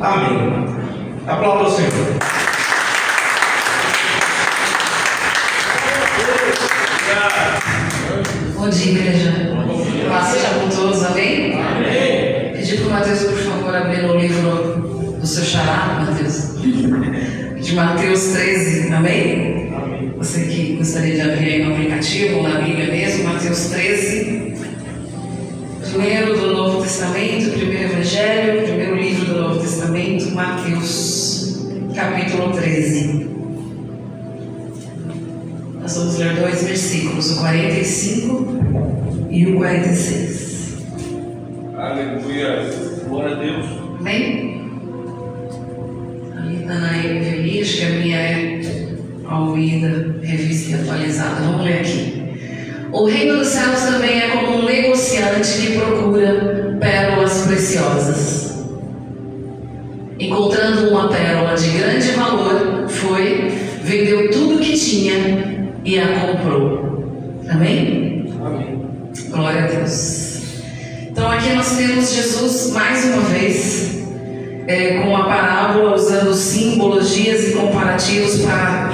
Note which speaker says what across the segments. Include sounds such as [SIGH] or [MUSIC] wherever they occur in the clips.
Speaker 1: Amém. Aplauda o Senhor.
Speaker 2: Bom dia, igreja. Paz seja com todos, amém? Amém. Pedir para o Mateus, por favor, abrir o livro do seu xará, Mateus. De Mateus 13, amém? Amém. Você que gostaria de abrir aí no aplicativo ou na Bíblia mesmo, Mateus 13. Testamento, primeiro Evangelho, primeiro livro do Novo Testamento, Mateus, capítulo 13. Nós vamos ler dois versículos, o 45 e o 46.
Speaker 3: Aleluia. Glória a Deus.
Speaker 2: Amém? Está na NVI, acho que a minha é Almeida, revista e atualizada. Vamos ler aqui. O reino dos céus também é como um negociante que procura pérolas preciosas. Encontrando uma pérola de grande valor, foi, vendeu tudo o que tinha e a comprou. Amém?
Speaker 3: Amém.
Speaker 2: Glória a Deus. Então aqui nós temos Jesus mais uma vez é, com a parábola usando simbologias e comparativos para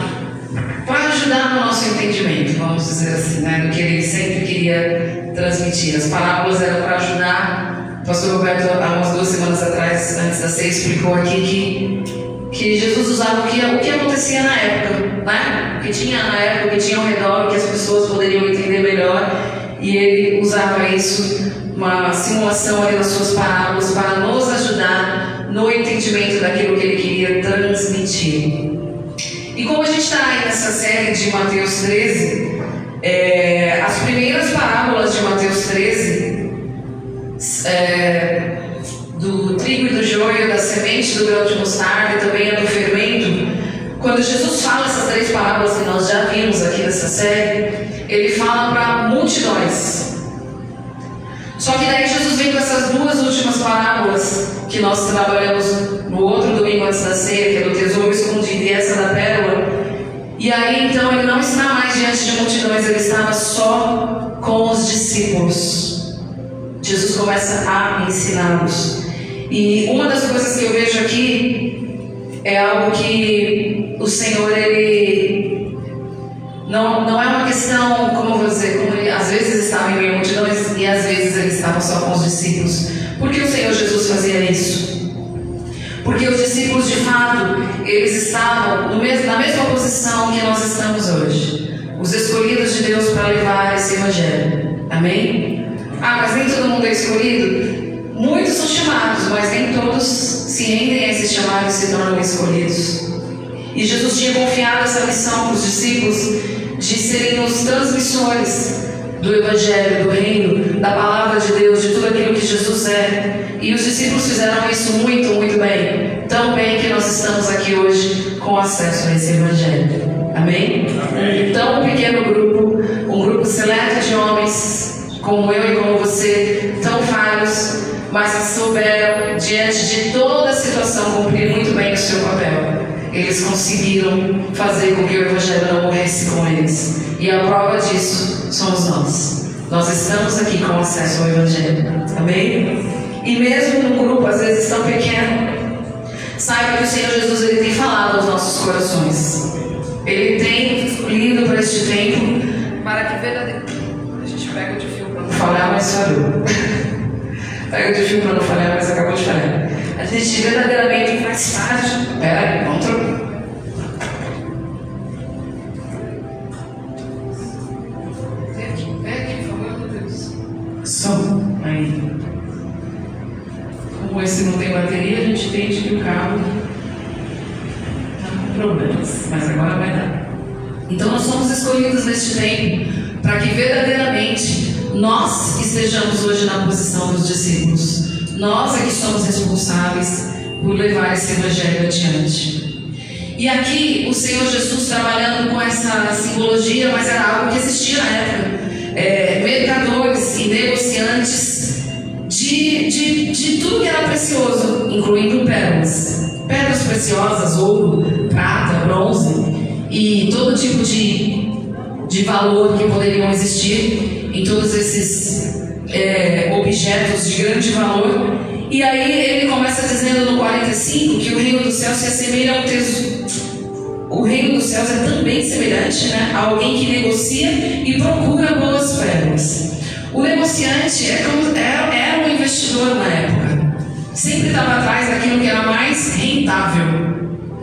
Speaker 2: para ajudar no nosso entendimento, vamos dizer assim, né, do que ele sempre queria transmitir. As parábolas eram para ajudar. O pastor Roberto, há umas duas semanas atrás, antes da ceia, explicou aqui que que Jesus usava o que, o que acontecia na época, né? O que tinha na época, o que tinha ao redor, que as pessoas poderiam entender melhor, e ele usava isso, uma simulação ali nas suas parábolas, para nos ajudar no entendimento daquilo que ele queria transmitir. E como a gente está aí nessa série de Mateus 13, é, as primeiras parábolas de Mateus 13 é, do trigo e do joio, da semente do grão de mostarda e também a do fermento, quando Jesus fala essas três parábolas que nós já vimos aqui nessa série, ele fala para multidões. Só que daí Jesus vem com essas duas últimas parábolas que nós trabalhamos no outro domingo antes da ceia, que é do tesouro escondido e essa da pérola. E aí então ele não está mais diante de multidões, ele estava só com os discípulos. Jesus começa a ensiná-los. E uma das coisas que eu vejo aqui é algo que o Senhor, ele. Não, não é uma questão, como eu vou dizer, como ele às vezes estava em meio multidões e às vezes ele estava só com os discípulos. Por que o Senhor Jesus fazia isso? Porque os discípulos, de fato, eles estavam mesmo, na mesma posição que nós estamos hoje. Os escolhidos de Deus para levar esse evangelho. Amém? Ah, mas nem todo mundo é escolhido? Muitos são chamados, mas nem todos se rendem a esses chamados e se tornam escolhidos. E Jesus tinha confiado essa missão para os discípulos de serem os transmissores do Evangelho, do Reino, da Palavra de Deus, de tudo aquilo que Jesus é. E os discípulos fizeram isso muito, muito bem. Tão bem que nós estamos aqui hoje com acesso a esse Evangelho. Amém?
Speaker 3: Amém.
Speaker 2: Então, um pequeno grupo, um grupo seleto de homens, como eu e como você, tão falhos, mas que souberam, diante de toda a situação, cumprir muito bem o seu papel. Eles conseguiram fazer com que o Evangelho não morresse com eles. E a prova disso somos nós. Nós estamos aqui com acesso ao Evangelho. Amém? E mesmo num grupo, às vezes tão pequeno, saiba que o Senhor Jesus ele tem falado aos nossos corações. Ele tem escolhido para este tempo para que verdadeiramente. Pega de fio para não falhar, mas falhou. [LAUGHS] Pega de fio para não falhar, mas acabou de falhar. A gente verdadeiramente faz parte. Pera aí, vamos trocar. Vem aqui, vem aqui, por favor, meu Deus. Som, aí. Como esse não tem bateria, a gente entende que o carro está com problemas, mas agora vai dar. Então nós somos escolhidos neste tempo para que verdadeiramente nós estejamos hoje na posição dos discípulos. Nós é que somos responsáveis por levar esse evangelho adiante. E aqui o Senhor Jesus trabalhando com essa simbologia, mas era algo que existia na época. É, mercadores e negociantes de, de, de tudo que era precioso, incluindo pérolas. Pedras preciosas, ouro, prata, bronze e todo tipo de, de valor que poderiam existir em todos esses é, objetos de grande valor. E aí ele começa dizendo no 45 que o reino dos céus se assemelha ao tesouro. O reino dos céus é também semelhante né, a alguém que negocia e procura boas pérolas. O negociante é como, era, era um investidor na época. Sempre estava atrás daquilo que era mais rentável.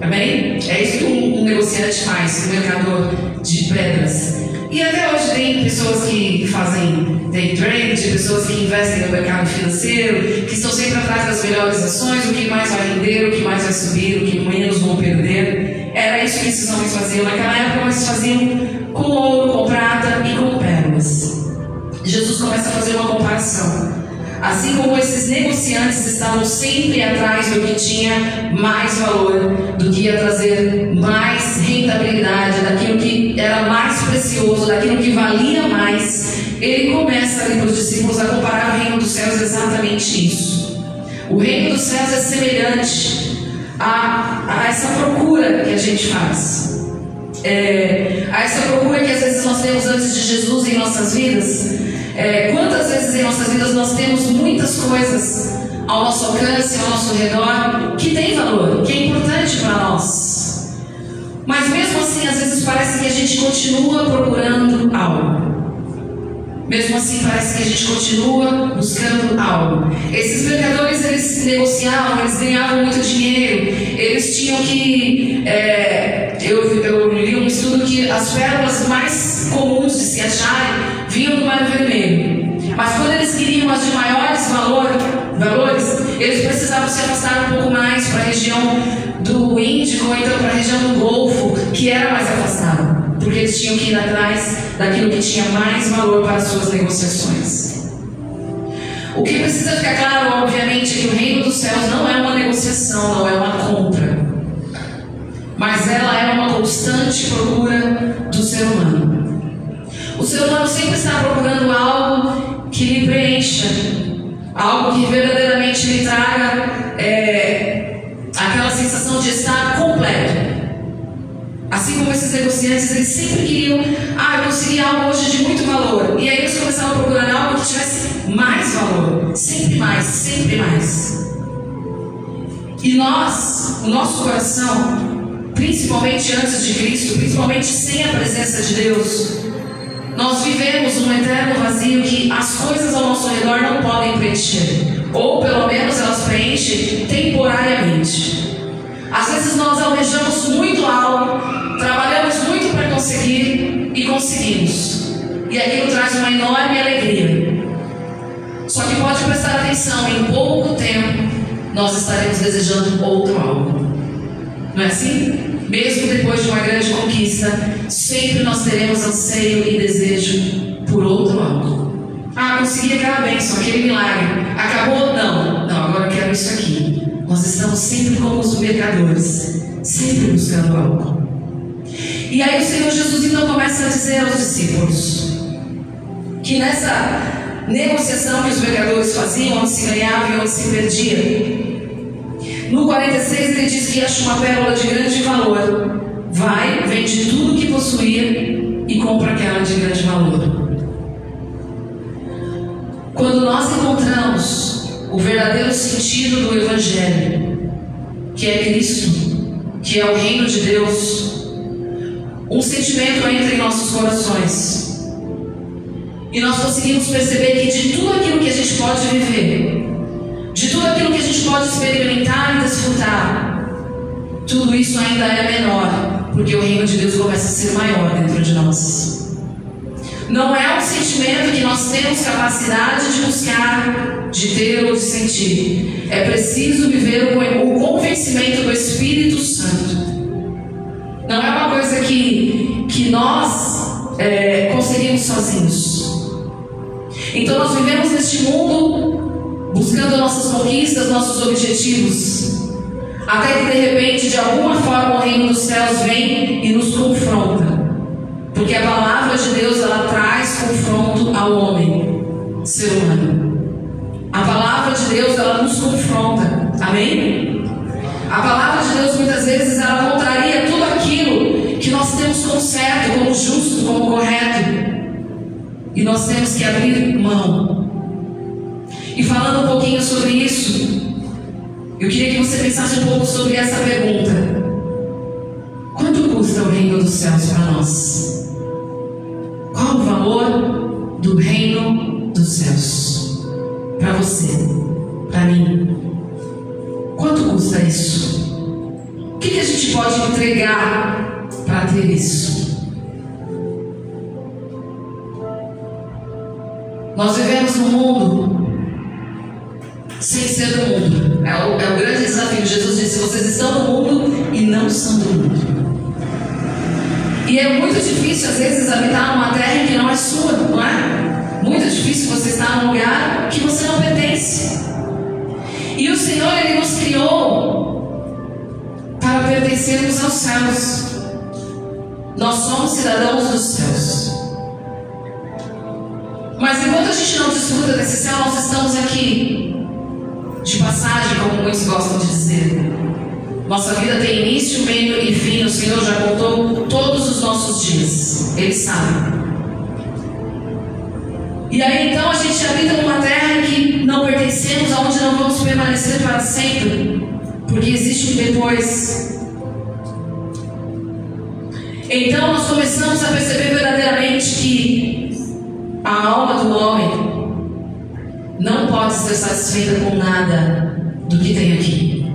Speaker 2: Amém? É isso que um, um negociante faz, um mercador de pedras. E até hoje tem pessoas que fazem day trade, pessoas que investem no mercado financeiro, que estão sempre atrás das melhores ações, o que mais vai render, o que mais vai subir, o que menos vão perder. Era isso que esses homens faziam naquela época, mas faziam com ouro, com prata e com pérolas. Jesus começa a fazer uma comparação. Assim como esses negociantes estavam sempre atrás do que tinha mais valor, do que ia trazer mais rentabilidade, daquilo que era mais precioso, daquilo que valia mais, ele começa ali para os discípulos a comparar o reino dos céus exatamente isso. O reino dos céus é semelhante a, a essa procura que a gente faz. É, a essa procura que às vezes nós temos antes de Jesus em nossas vidas. É, quantas vezes em nossas vidas nós temos muitas coisas ao nosso alcance, ao nosso redor, que tem valor, que é importante para nós. Mas mesmo assim, às vezes parece que a gente continua procurando algo. Mesmo assim, parece que a gente continua buscando algo. Esses mercadores, eles negociavam, eles ganhavam muito dinheiro, eles tinham que. É, eu, eu li um estudo que as pérolas mais comuns de se acharem vinham do Mar Vermelho. Mas quando eles queriam as de maiores valor, valores, eles precisavam se afastar um pouco mais para a região do Índico ou então para a região do Golfo, que era mais afastada porque eles tinham que ir atrás daquilo que tinha mais valor para as suas negociações. O que precisa ficar claro, obviamente, é que o reino dos céus não é uma negociação, não é uma compra, mas ela é uma constante procura do ser humano. O ser humano sempre está procurando algo que lhe preencha, algo que verdadeiramente lhe traga é, aquela sensação de estar completo. Assim como esses negociantes, eles sempre queriam, ah, eu consegui algo hoje de muito valor. E aí eles começaram a procurar algo que tivesse mais valor. Sempre mais, sempre mais. E nós, o nosso coração, principalmente antes de Cristo, principalmente sem a presença de Deus, nós vivemos um eterno vazio que as coisas ao nosso redor não podem preencher. Ou pelo menos elas preenchem temporariamente. Às vezes nós almejamos muito algo, Trabalhamos muito para conseguir e conseguimos. E aquilo traz uma enorme alegria. Só que pode prestar atenção, em pouco tempo nós estaremos desejando outro algo. Não é assim? Mesmo depois de uma grande conquista, sempre nós teremos anseio e desejo por outro algo. Ah, consegui aquela bênção, aquele milagre. Acabou? Não. Não, agora eu quero isso aqui. Nós estamos sempre como os mercadores, sempre buscando algo. E aí o Senhor Jesus então começa a dizer aos discípulos que nessa negociação que os mercadores faziam, onde se ganhava e onde se perdia, no 46 ele diz que acha uma pérola de grande valor. Vai, vende tudo que possuía e compra aquela de grande valor. Quando nós encontramos o verdadeiro sentido do Evangelho, que é Cristo, que é o reino de Deus, um sentimento entra em nossos corações. E nós conseguimos perceber que de tudo aquilo que a gente pode viver, de tudo aquilo que a gente pode experimentar e desfrutar, tudo isso ainda é menor, porque o reino de Deus começa a ser maior dentro de nós. Não é um sentimento que nós temos capacidade de buscar, de ter ou de sentir. É preciso viver o convencimento do Espírito Santo não é uma coisa que, que nós é, conseguimos sozinhos. Então nós vivemos neste mundo buscando nossas conquistas, nossos objetivos. Até que de repente, de alguma forma, o reino dos céus vem e nos confronta. Porque a palavra de Deus ela traz confronto ao homem, ser humano. A palavra de Deus ela nos confronta. Amém? A palavra de Deus muitas vezes ela contraria tudo aquilo que nós temos como certo, como justo, como correto. E nós temos que abrir mão. E falando um pouquinho sobre isso, Eu queria que você pensasse um pouco sobre essa pergunta. Quanto custa o reino dos céus para nós? Qual o valor do reino dos céus? Para você, para mim. Quanto custa isso? O que, que a gente pode entregar para ter isso? Nós vivemos num mundo sem ser do mundo. É o, é o grande desafio. Jesus disse: vocês estão no mundo e não são do mundo. E é muito difícil, às vezes, habitar numa terra que não é sua, não é? Muito difícil você estar num lugar que você não pertence. E o Senhor, Ele nos criou para pertencermos aos céus. Nós somos cidadãos dos céus. Mas enquanto a gente não desfruta desse céu, nós estamos aqui de passagem, como muitos gostam de dizer. Nossa vida tem início, meio e fim. O Senhor já contou todos os nossos dias. Ele sabe. E aí então a gente habita numa terra que não pertencemos, aonde não vamos permanecer para sempre, porque existe um depois. Então nós começamos a perceber verdadeiramente que a alma do homem não pode ser satisfeita com nada do que tem aqui.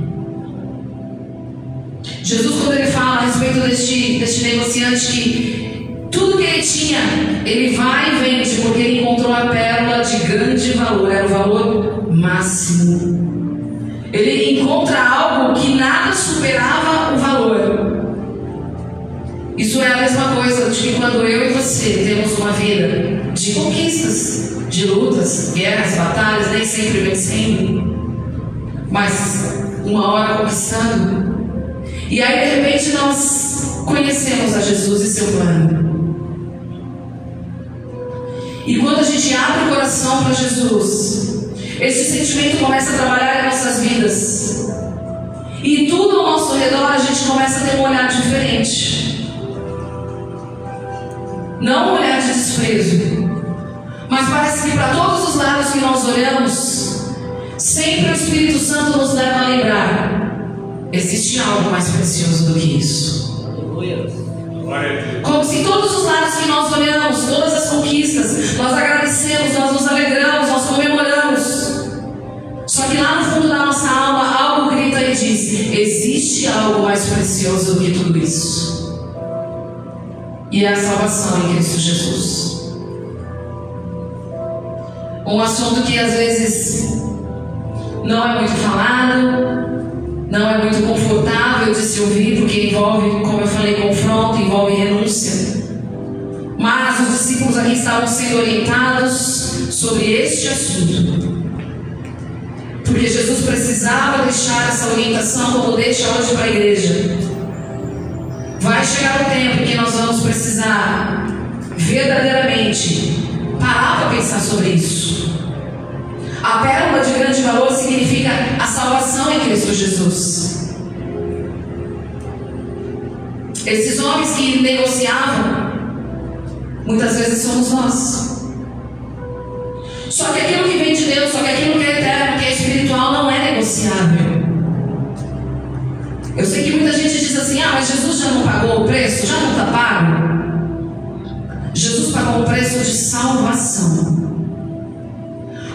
Speaker 2: Jesus, quando ele fala a respeito deste, deste negociante que tudo que ele tinha, ele vai e vende, porque ele encontrou a pérola de grande valor, era o valor máximo. Ele encontra algo que nada superava o valor. Isso é a mesma coisa de que quando eu e você temos uma vida de conquistas, de lutas, guerras, batalhas, nem sempre vencendo, mas uma hora conquistando. E aí de repente nós conhecemos a Jesus e seu plano. E quando a gente abre o coração para Jesus, esse sentimento começa a trabalhar em nossas vidas. E tudo ao nosso redor a gente começa a ter um olhar diferente. Não um olhar de desprezo, mas parece que para todos os lados que nós olhamos, sempre o Espírito Santo nos leva a lembrar: existe algo mais precioso do que isso. Como se todos os lados que nós olhamos, todas as conquistas, nós agradecemos, nós nos alegramos, nós comemoramos. Só que lá no fundo da nossa alma, algo grita e diz: existe algo mais precioso do que tudo isso. E é a salvação em Cristo Jesus. Um assunto que às vezes não é muito falado, não é muito confortável de se ouvir, porque envolve, como eu falei, confronto, envolve renúncia. Mas os discípulos aqui estavam sendo orientados sobre este assunto. Porque Jesus precisava deixar essa orientação como deixa hoje para a igreja. Vai chegar o tempo que nós vamos precisar verdadeiramente parar para pensar sobre isso. A pérola de grande valor significa a salvação em Cristo Jesus. Esses homens que negociavam, muitas vezes somos nós. Só que aquilo que vem de Deus, só que aquilo que é eterno, que é espiritual, não é negociável. Eu sei que muita gente diz assim: ah, mas Jesus já não pagou o preço? Já não está pago? Jesus pagou o preço de salvação.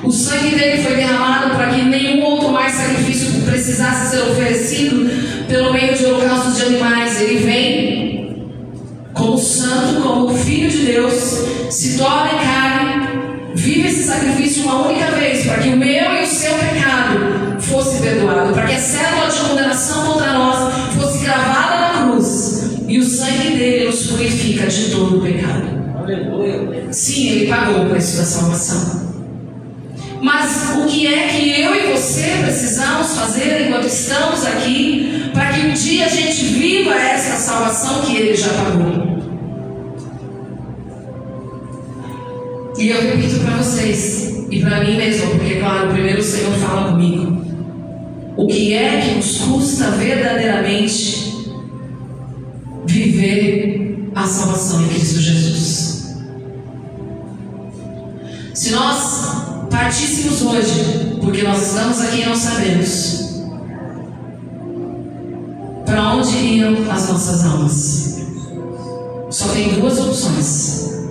Speaker 2: O sangue dele foi derramado para que nenhum outro mais sacrifício precisasse ser oferecido pelo meio de holocaustos de animais. Ele vem como santo, como filho de Deus, se torna carne, vive esse sacrifício uma única vez, para que o meu Sim, ele pagou o preço da salvação. Mas o que é que eu e você precisamos fazer enquanto estamos aqui para que um dia a gente viva essa salvação que ele já pagou? E eu repito para vocês e para mim mesmo, porque claro, primeiro o Senhor fala comigo. O que é que nos custa verdadeiramente viver a salvação em Cristo Jesus? Se nós partíssemos hoje, porque nós estamos aqui e não sabemos, para onde iam as nossas almas? Só tem duas opções: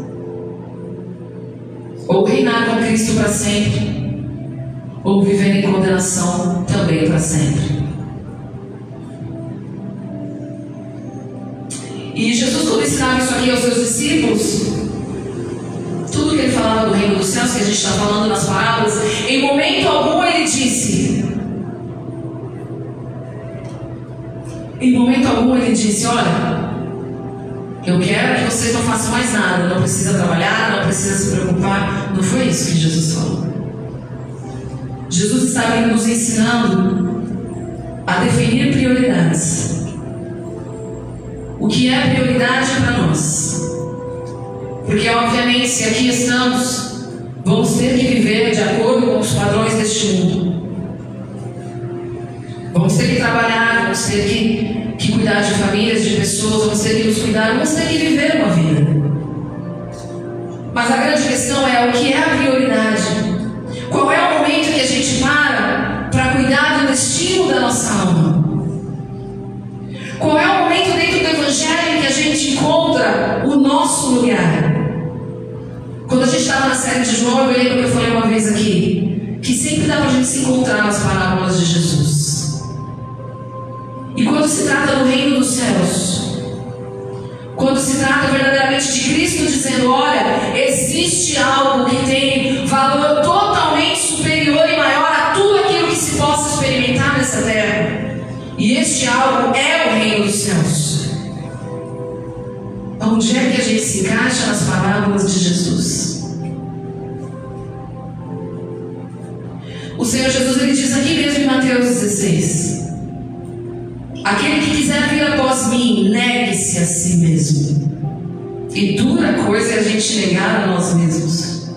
Speaker 2: ou reinar com Cristo para sempre, ou viver em condenação também para sempre. E Jesus, quando ensinava isso aqui aos seus discípulos, tudo que ele falava do reino dos céus, que a gente está falando nas parábolas, em momento algum ele disse. Em momento algum ele disse: Olha, eu quero que vocês não façam mais nada, não precisa trabalhar, não precisa se preocupar. Não foi isso que Jesus falou. Jesus estava nos ensinando a definir prioridades. O que é prioridade para nós? Porque, obviamente, se aqui estamos, vamos ter que viver de acordo com os padrões deste mundo. Vamos ter que trabalhar, vamos ter que, que cuidar de famílias, de pessoas, vamos ter que nos cuidar, vamos ter que viver uma vida. Mas a grande questão é o que é a prioridade. Qual é o momento que a gente para para cuidar do destino da nossa alma? Qual é o momento dentro do Evangelho que a gente encontra o nosso lugar? Quando a gente estava na série de João, eu lembro que eu falei uma vez aqui, que sempre dá para a gente se encontrar nas parábolas de Jesus. E quando se trata do reino dos céus, quando se trata verdadeiramente de Cristo dizendo: olha, existe algo que tem valor totalmente superior e maior a tudo aquilo que se possa experimentar nessa terra. E este algo é o reino dos céus. Onde é que a gente se encaixa nas parábolas de Jesus? O Senhor Jesus ele diz aqui mesmo em Mateus 16: Aquele que quiser vir após mim, negue-se a si mesmo. E dura coisa é a gente negar a nós mesmos.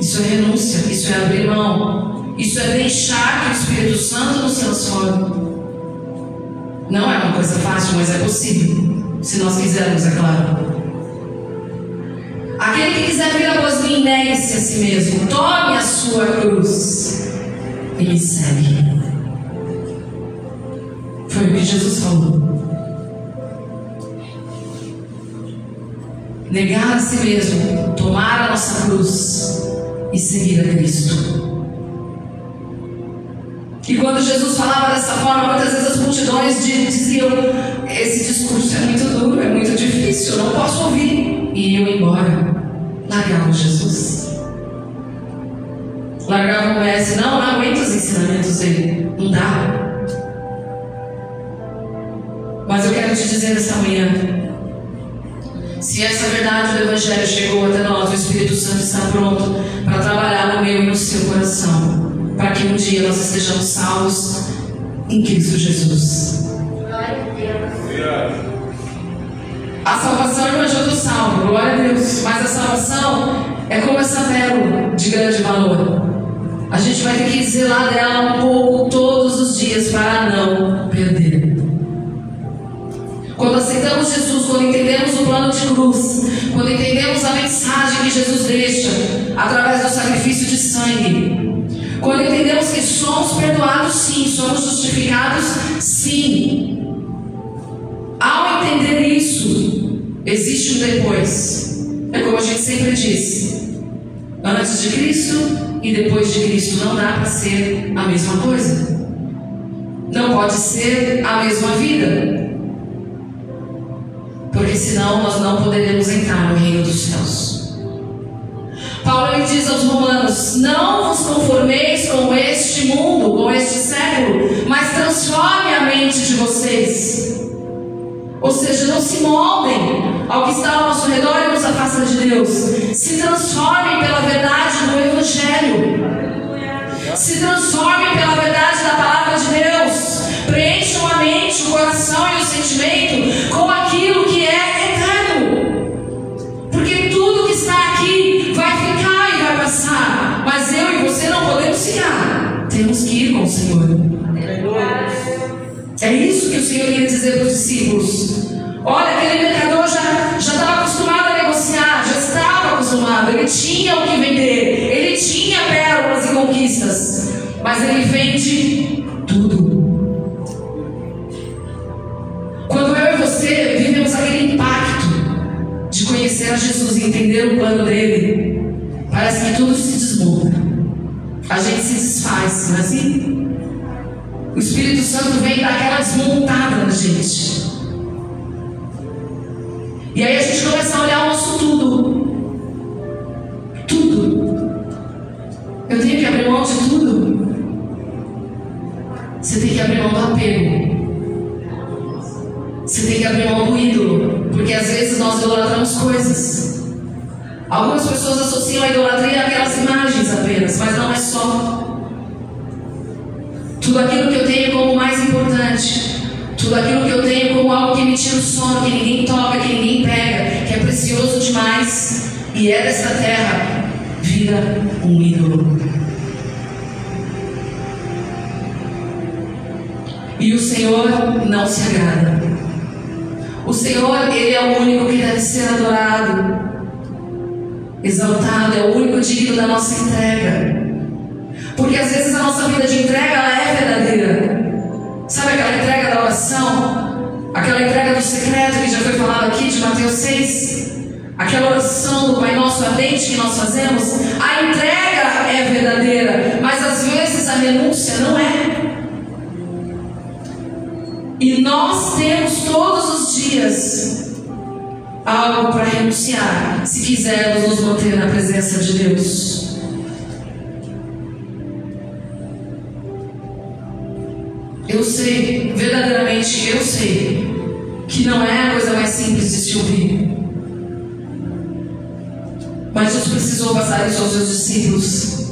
Speaker 2: Isso é renúncia, isso é abrir mão, isso é deixar que o Espírito Santo nos transforme. Não é uma coisa fácil, mas é possível, se nós quisermos, é claro. Aquele que quiser vir após mim, negue-se a si mesmo, tome a sua cruz e me segue. Foi o que Jesus falou. Negar a si mesmo, tomar a nossa cruz e seguir a Cristo. E quando Jesus falava dessa forma, muitas vezes as multidões diziam: Esse discurso é muito duro, é muito difícil, eu não posso ouvir. E iam embora. Largavam Jesus. Largavam o mestre. Não, não aguento os ensinamentos dele. Não dá. Mas eu quero te dizer nessa manhã: se essa verdade do Evangelho chegou até nós, o Espírito Santo está pronto para trabalhar no meu e no seu coração para que um dia nós estejamos salvos em Cristo Jesus. Salvo, glória a Deus. Mas a salvação é como essa pérola de grande valor. A gente vai ter que zelar dela um pouco todos os dias para não perder. Quando aceitamos Jesus, quando entendemos o plano de cruz, quando entendemos a mensagem que Jesus deixa através do sacrifício de sangue, quando entendemos que somos perdoados, sim, somos justificados, sim. Ao entender isso, existe um depois. É como a gente sempre diz: antes de Cristo e depois de Cristo não dá para ser a mesma coisa. Não pode ser a mesma vida. Porque senão nós não poderemos entrar no reino dos céus. Paulo ele diz aos romanos: Não vos conformeis com este mundo, com este século, mas transforme a mente de vocês. Ou seja, não se moldem ao que está ao nosso redor e nos afasta de Deus. Se transformem pela verdade do Evangelho. Se transformem pela verdade da palavra de Deus. Preencham a mente, o coração e o sentimento com aquilo que é eterno. Porque tudo que está aqui vai ficar e vai passar. Mas eu e você não podemos ficar. Temos que ir com o Senhor. É isso que o Senhor queria dizer para os discípulos. Olha, aquele mercador já estava acostumado a negociar, já estava acostumado, ele tinha o que vender, ele tinha pérolas e conquistas, mas ele vende tudo. Quando eu e você vivemos aquele impacto de conhecer a Jesus e entender o plano dele, parece que tudo se desmonta. A gente se desfaz, não é assim? O Espírito Santo vem dar aquela desmontada na gente. E aí a gente começa a olhar o nosso tudo. Tudo. Eu tenho que abrir mão de tudo. Você tem que abrir mão do apego. Você tem que abrir mão do ídolo. Porque às vezes nós idolatramos coisas. Algumas pessoas associam a idolatria àquelas imagens apenas, mas não é só. Tudo aquilo que eu tenho como mais importante. Tudo aquilo que eu tenho como algo que me tira o sono, que ninguém toca, que ninguém pega, que é precioso demais e é desta terra, vira um ídolo. E o Senhor não se agrada. O Senhor, Ele é o único que deve ser adorado, exaltado, é o único digno da nossa entrega. Porque às vezes a nossa vida de entrega ela é verdadeira. Sabe aquela entrega da oração? Aquela entrega do secreto que já foi falado aqui de Mateus 6? Aquela oração do Pai Nosso ardente que nós fazemos? A entrega é verdadeira, mas às vezes a renúncia não é. E nós temos todos os dias algo para renunciar, se quisermos nos manter na presença de Deus. Eu sei, verdadeiramente eu sei, que não é a coisa mais simples de se ouvir. Mas Jesus precisou passar isso aos seus discípulos.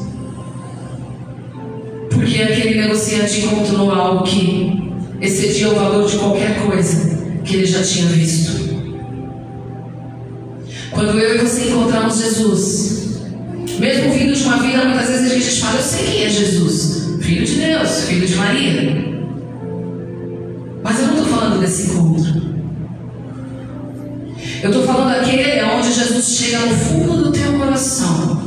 Speaker 2: Porque aquele negociante encontrou algo que excedia o valor de qualquer coisa que ele já tinha visto. Quando eu e você encontramos Jesus, mesmo vindo de uma vida, muitas vezes a gente fala, eu sei quem é Jesus, filho de Deus, filho de Maria. Falando desse encontro. Eu estou falando daquele onde Jesus chega no fundo do teu coração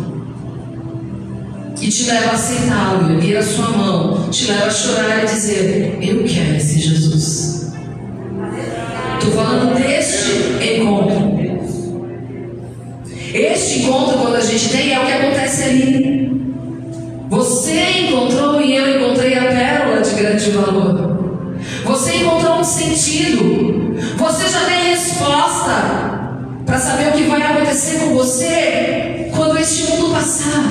Speaker 2: e te leva a aceitá-lo, erguer a sua mão, te leva a chorar e dizer: Eu quero esse Jesus. Estou falando deste encontro. Este encontro, quando a gente tem, é o que acontece ali. Você encontrou e eu encontrei a pérola de grande valor. Você encontrou um sentido. Você já tem resposta para saber o que vai acontecer com você quando este mundo passar.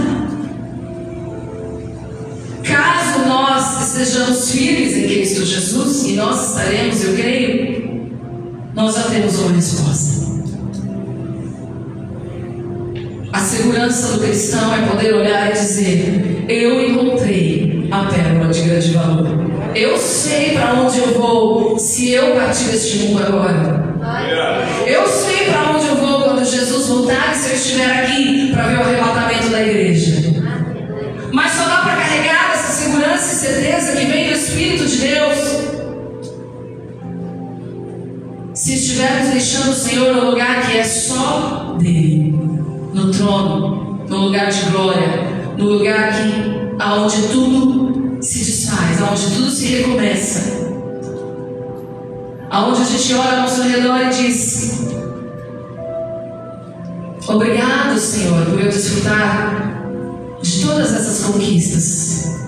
Speaker 2: Caso nós estejamos firmes em Cristo Jesus, e nós estaremos, eu creio, nós já temos uma resposta. A segurança do cristão é poder olhar e dizer: Eu encontrei a pérola de grande valor. Eu sei para onde eu vou se eu partir deste mundo agora. Eu sei para onde eu vou quando Jesus voltar e se eu estiver aqui para ver o arrebatamento da igreja. Mas só dá para carregar essa segurança e certeza que vem do Espírito de Deus. Se estivermos deixando o Senhor no lugar que é só dele, no trono, no lugar de glória, no lugar que aonde tudo se desfaz, aonde tudo se recomeça. Aonde a gente olha ao nosso redor e diz: Obrigado, Senhor, por eu desfrutar de todas essas conquistas.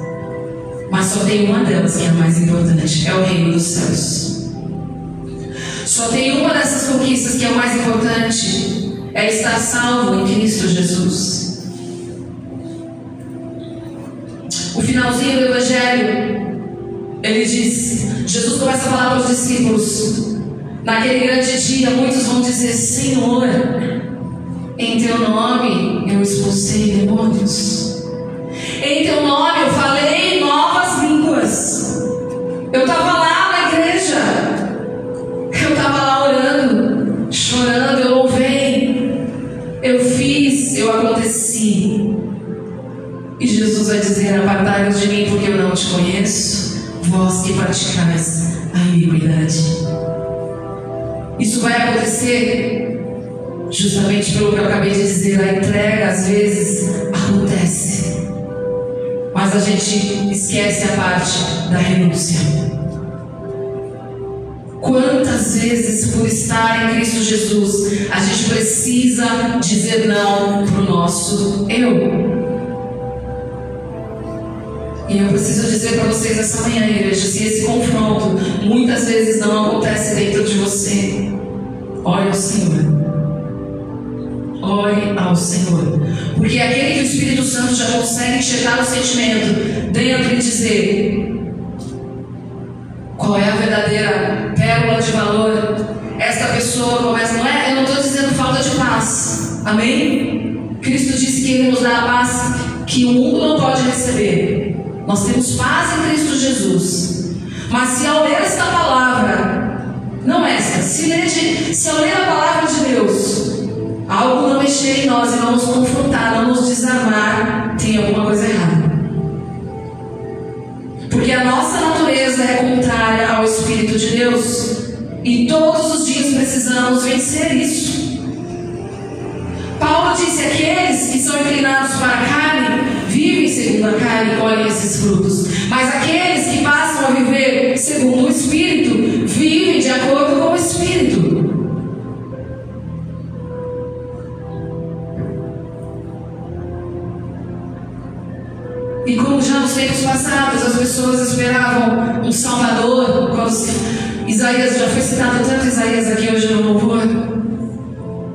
Speaker 2: Mas só tem uma delas que é a mais importante: é o reino dos céus. Só tem uma dessas conquistas que é a mais importante: é estar salvo em Cristo Jesus. O finalzinho do Evangelho, ele diz: Jesus começa a falar para os discípulos. Naquele grande dia, muitos vão dizer: Senhor, em teu nome eu expulsei demônios. Em teu nome eu falei que praticais a iniquidade. Isso vai acontecer Justamente pelo que eu acabei de dizer, a entrega às vezes acontece. Mas a gente esquece a parte da renúncia. Quantas vezes, por estar em Cristo Jesus, a gente precisa dizer não para o nosso eu. E eu preciso dizer para vocês essa manhã, igreja, se esse confronto muitas vezes não acontece dentro de você, olhe ao Senhor. Ore ao Senhor. Porque é aquele que o Espírito Santo já consegue enxergar o sentimento dentro e dizer qual é a verdadeira pérola de valor. Esta pessoa começa, não é? Eu não estou dizendo falta de paz. Amém? Cristo disse que Ele nos dá a paz que o mundo não pode receber. Nós temos paz em Cristo Jesus. Mas se ao ler esta palavra, não esta, se, ler de, se ao ler a palavra de Deus, algo não mexer em nós e não nos confrontar, não nos desarmar, tem alguma coisa errada. Porque a nossa natureza é contrária ao Espírito de Deus. E todos os dias precisamos vencer isso. Paulo disse: aqueles que são inclinados para a carne e colhem esses frutos. Mas aqueles que passam a viver segundo o Espírito vivem de acordo com o Espírito. E como já nos tempos passados as pessoas esperavam um Salvador, Isaías já foi citado tanto Isaías aqui hoje no louvor.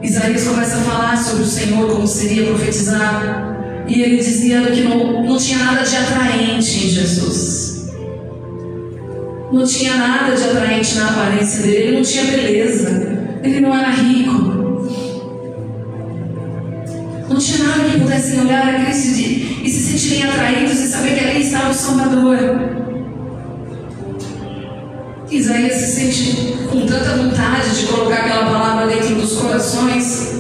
Speaker 2: Isaías começa a falar sobre o Senhor, como seria profetizado. E ele dizia que não, não tinha nada de atraente em Jesus. Não tinha nada de atraente na aparência dele, ele não tinha beleza, ele não era rico. Não tinha nada que pudessem olhar a Cristo e, e se sentirem atraídos e saber que ali estava o Salvador. Isaías se sente com tanta vontade de colocar aquela palavra dentro dos corações,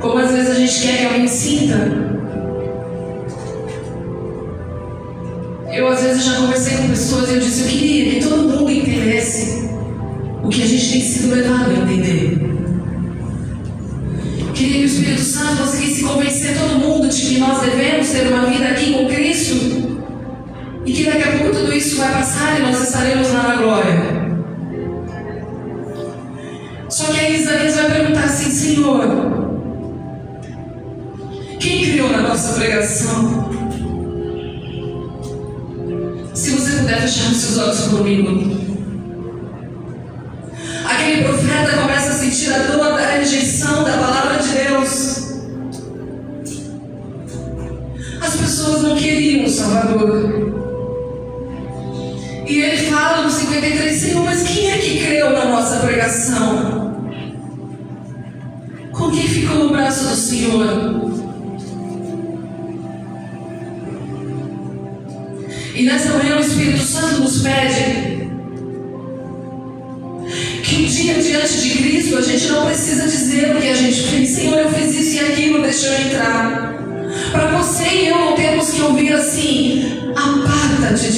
Speaker 2: como às vezes a gente quer que alguém sinta. Eu já conversei com pessoas e eu disse, eu queria que todo mundo entendesse o que a gente tem sido levado a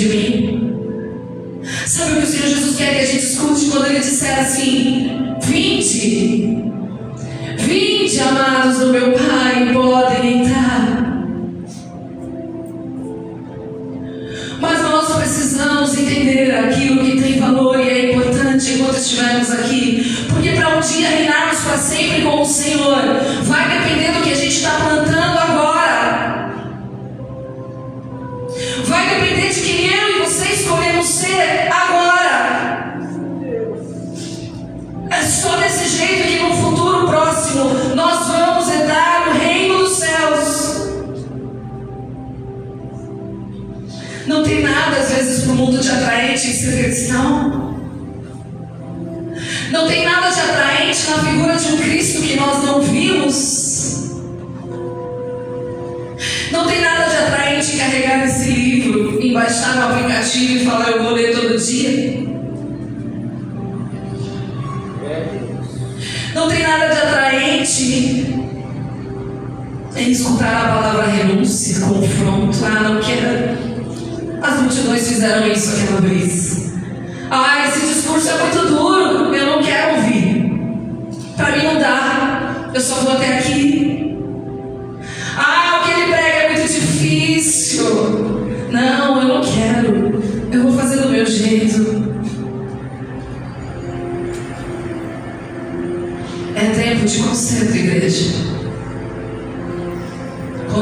Speaker 2: de mim. Sabe o que o Senhor Jesus quer que a gente escute quando Ele disser assim: Vinde, vinde, amados do meu Pai, em escutar a palavra renúncia, confronto. Ah, não quero. As multidões fizeram isso aquela vez. Ah, esse discurso é muito duro, eu não quero ouvir. Para mim não dá, eu só vou até aqui.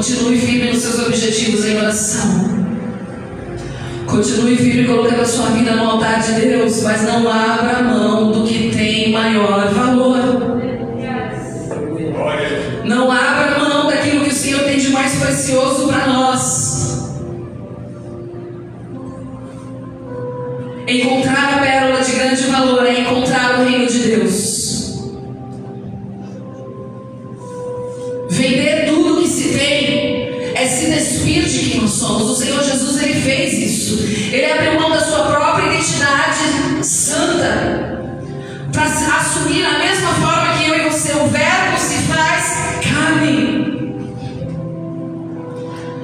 Speaker 2: Continue firme nos seus objetivos em oração. Continue firme colocando a sua vida no altar de Deus, mas não abra mão do que tem maior valor. Não abra mão daquilo que o Senhor tem de mais precioso para nós.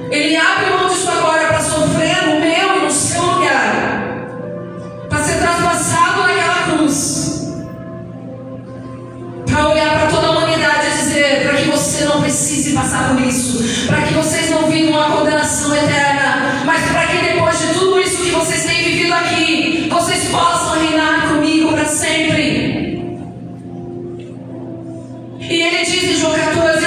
Speaker 2: Ele abre mão sua glória para sofrer no meu e no seu lugar, para ser traspassado naquela cruz, para olhar para toda a humanidade e dizer: para que você não precise passar por isso, para que vocês não vivam uma condenação eterna, mas para que depois de tudo isso que vocês têm vivido aqui, vocês possam reinar comigo para sempre. E ele diz em João 14: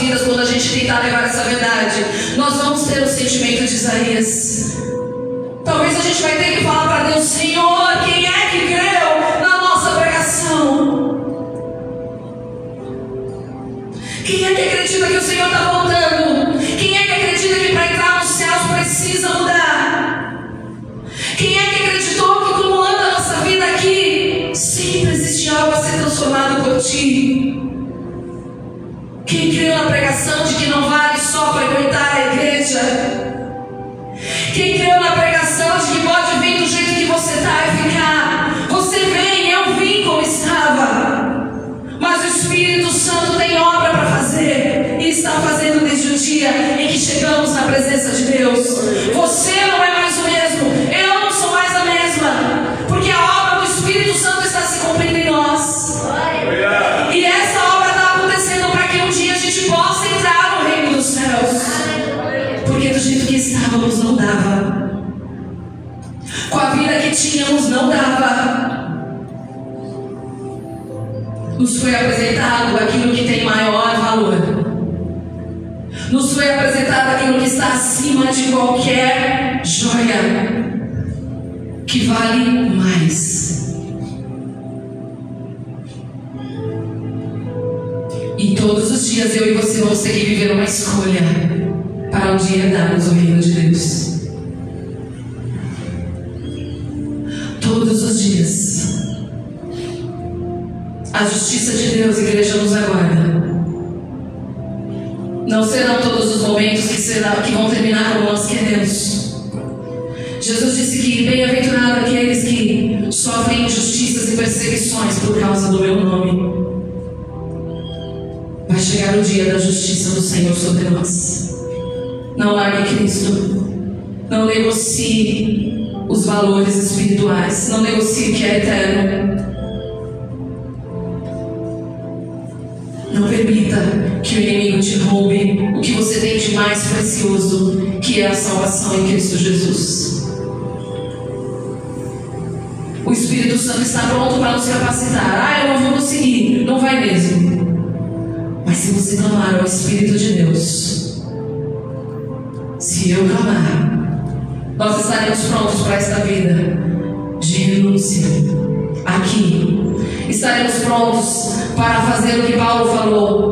Speaker 2: vidas, quando a gente tentar levar essa verdade, nós vamos ter o sentimento de Isaías. Talvez a gente vai ter que falar para Deus: Senhor, Você não é mais o mesmo, eu não sou mais a mesma, porque a obra do Espírito Santo está se cumprindo em nós. E essa obra está acontecendo para que um dia a gente possa entrar no reino dos céus. Porque do jeito que estávamos não dava. Com a vida que tínhamos não dava. Nos foi apresentado aquilo que tem maior valor. Nos foi apresentado aquilo está acima de qualquer joia. Que vale mais. E todos os dias eu e você vamos ter que viver uma escolha para um dia darmos o reino de Deus. Todos os dias. A justiça de Deus, igreja, nos aguarda. Momentos que, vão terminar como nós queremos. Jesus disse que bem-aventurado aqueles que sofrem injustiças e perseguições por causa do meu nome. Vai chegar o dia da justiça do Senhor sobre nós. Não largue Cristo. Não negocie os valores espirituais. Não negocie o que é eterno. Não permita que o inimigo te roube o que você tem de mais precioso, que é a salvação em Cristo Jesus. O Espírito Santo está pronto para nos capacitar. Ah, eu não vou conseguir. Não vai mesmo. Mas se você clamar ao Espírito de Deus, se eu clamar, nós estaremos prontos para esta vida de renúncia aqui. Estaremos prontos para fazer o que Paulo falou.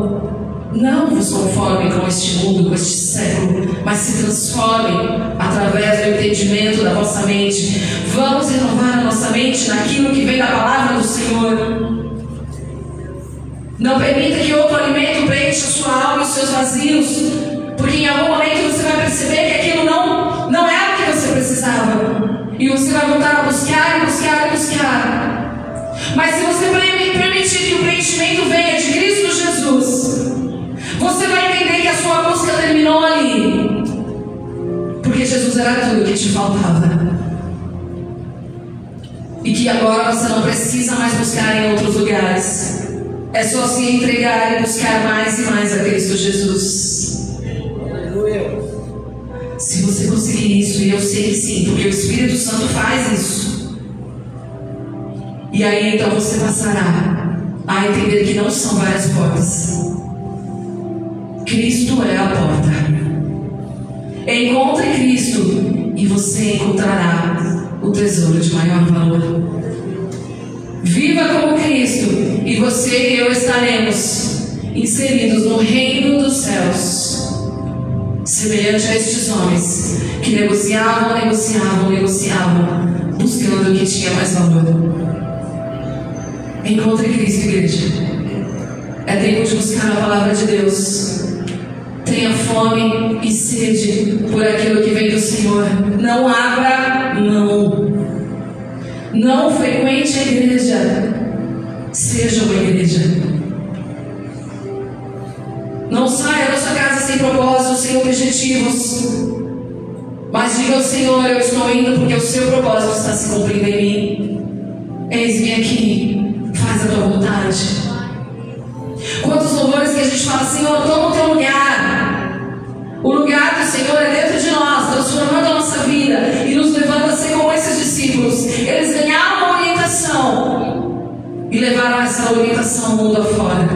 Speaker 2: Não vos conforme com este mundo, com este século, mas se transforme através do entendimento da vossa mente. Vamos renovar a nossa mente naquilo que vem da palavra do Senhor. Não permita que outro alimento preencha sua alma e os seus vazios, porque em algum momento você vai perceber que aquilo não, não era o que você precisava. E você vai voltar a buscar e buscar e buscar. Mas se você permitir que o preenchimento venha de Cristo era tudo que te faltava. E que agora você não precisa mais buscar em outros lugares. É só se entregar e buscar mais e mais a Cristo Jesus. Se você conseguir isso, e eu sei que sim, porque o Espírito Santo faz isso. E aí então você passará a entender que não são várias portas. Cristo é a porta. Encontre Cristo e você encontrará o tesouro de maior valor. Viva como Cristo e você e eu estaremos inseridos no reino dos céus, semelhante a estes homens que negociavam, negociavam, negociavam, buscando o que tinha mais valor. Encontre Cristo, igreja. É tempo de buscar a palavra de Deus. Tenha fome e sede por aquilo que vem do Senhor. Não abra mão. Não frequente a igreja. Seja uma igreja. Não saia da sua casa sem propósito, sem objetivos. Mas diga ao Senhor: Eu estou indo porque o seu propósito está se cumprindo em mim. Eis-me aqui, faz a tua vontade. Quantos louvores que a gente fala, Senhor, toma o teu lugar. O lugar do Senhor é dentro de nós, transformando a nossa vida e nos levando a ser como esses discípulos. Eles ganharam uma orientação e levaram essa orientação ao mundo afora.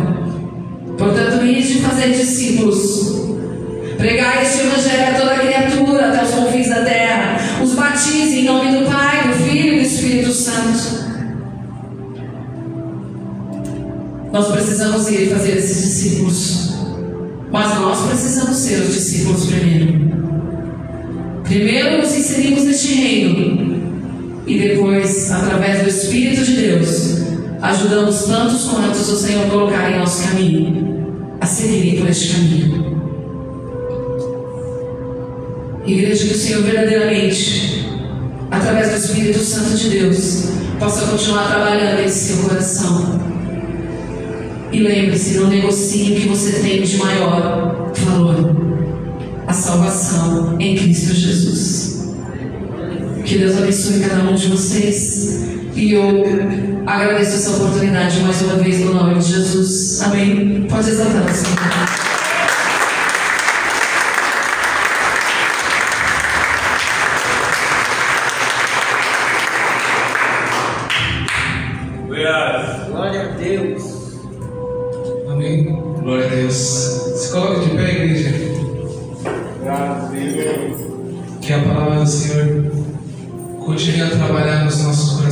Speaker 2: Portanto, ide fazer discípulos. Pregar este evangelho a toda criatura, até os confins da terra. Os batize em nome do Pai, do Filho e do Espírito Santo. Nós precisamos ir fazer esses discípulos. Mas nós precisamos ser os discípulos primeiro. Primeiro nos inserimos neste reino. E depois, através do Espírito de Deus, ajudamos tantos quantos o Senhor colocar em nosso caminho a seguirem por este caminho. Igreja, que o Senhor verdadeiramente, através do Espírito Santo de Deus, possa continuar trabalhando em seu coração. E lembre-se, não negocie o que você tem de maior valor: a salvação em Cristo Jesus. Que Deus abençoe cada um de vocês. E eu agradeço essa oportunidade mais uma vez no nome de Jesus. Amém. Pode exaltar Senhor.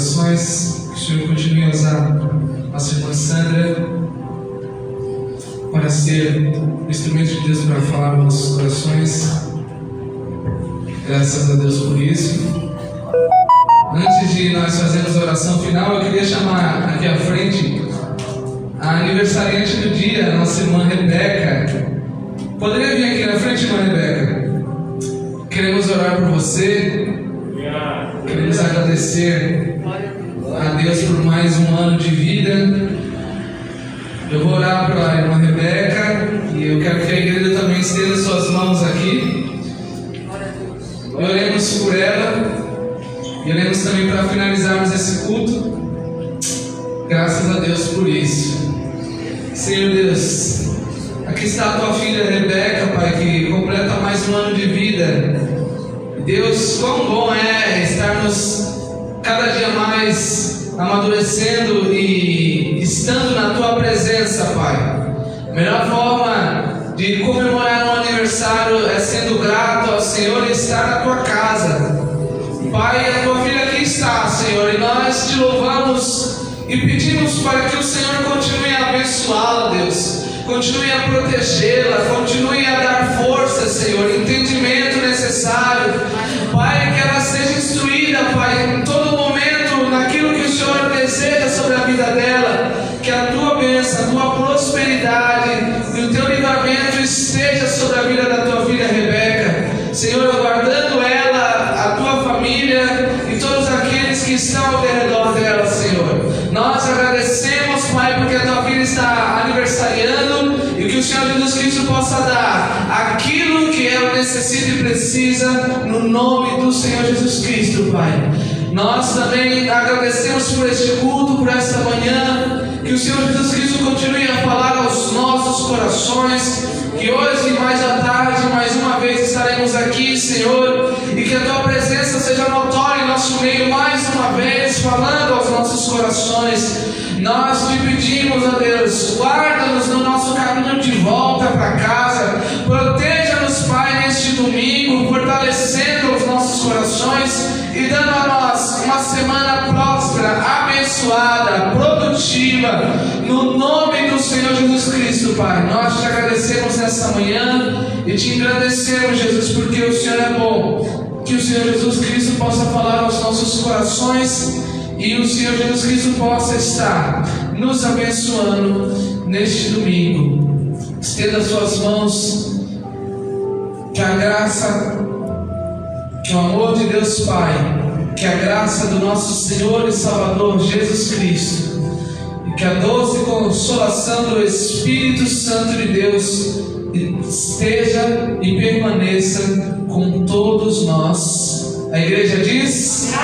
Speaker 1: Corações. Que o Senhor continue a usar nossa irmã Sandra para ser o instrumento de Deus para falar nos nossos corações. Graças a Deus por isso. Antes de nós fazermos a oração final, eu queria chamar aqui à frente a aniversariante do dia, a nossa irmã Rebeca. Poderia vir aqui na frente, irmã Rebeca? Queremos orar por você, queremos agradecer oremos por ela e oremos também para finalizarmos esse culto. Graças a Deus por isso. Senhor Deus, aqui está a tua filha Rebeca, Pai, que completa mais um ano de vida. Deus, quão bom é estarmos cada dia mais amadurecendo e estando na tua presença, Pai. A melhor forma de comemorar um aniversário é sendo grato ao Senhor e estar na tua casa. Pai, a tua filha aqui está, Senhor, e nós te louvamos e pedimos para que o Senhor continue a abençoá-la, Deus. Continue a protegê-la, continue a dar força, Senhor, entendimento necessário. Pai, que ela seja instruída, Pai, em todo momento naquilo que o Senhor deseja sobre a vida dela. Que a tua bênção, a tua prosperidade e o teu livramento esteja sobre a vida da tua filha Rebeca. Senhor, aguardando ela, a tua família e todos aqueles que estão ao redor dela, Senhor. Nós agradecemos, Pai, filha está aniversariando e que o Senhor Jesus Cristo possa dar aquilo que ela necessita e precisa no nome do Senhor Jesus Cristo, Pai. Nós também agradecemos por este culto, por esta manhã. Que o Senhor Jesus Cristo continue a falar aos nossos corações. que hoje, mais à tarde, mais uma vez estaremos aqui, Senhor, e que a tua presença seja notória em nosso meio mais uma vez, falando aos nossos corações. Nós te pedimos, ó Deus, guarda-nos no nosso caminho de volta para casa, proteja-nos, Pai, neste domingo, fortalecendo os nossos corações e dando a nós uma semana próspera, abençoada, produtiva, no nome do Senhor Jesus Cristo, Pai. Nós te agradecemos nessa manhã e te agradecemos, Jesus, porque o Senhor é bom. Que o Senhor Jesus Cristo possa falar aos nossos corações e o Senhor Jesus Cristo possa estar nos abençoando neste domingo. Estenda suas mãos, que a graça, que o amor de Deus Pai, que a graça do nosso Senhor e Salvador Jesus Cristo, e que a doce consolação do Espírito Santo de Deus esteja e permaneça com todos nós. A igreja diz.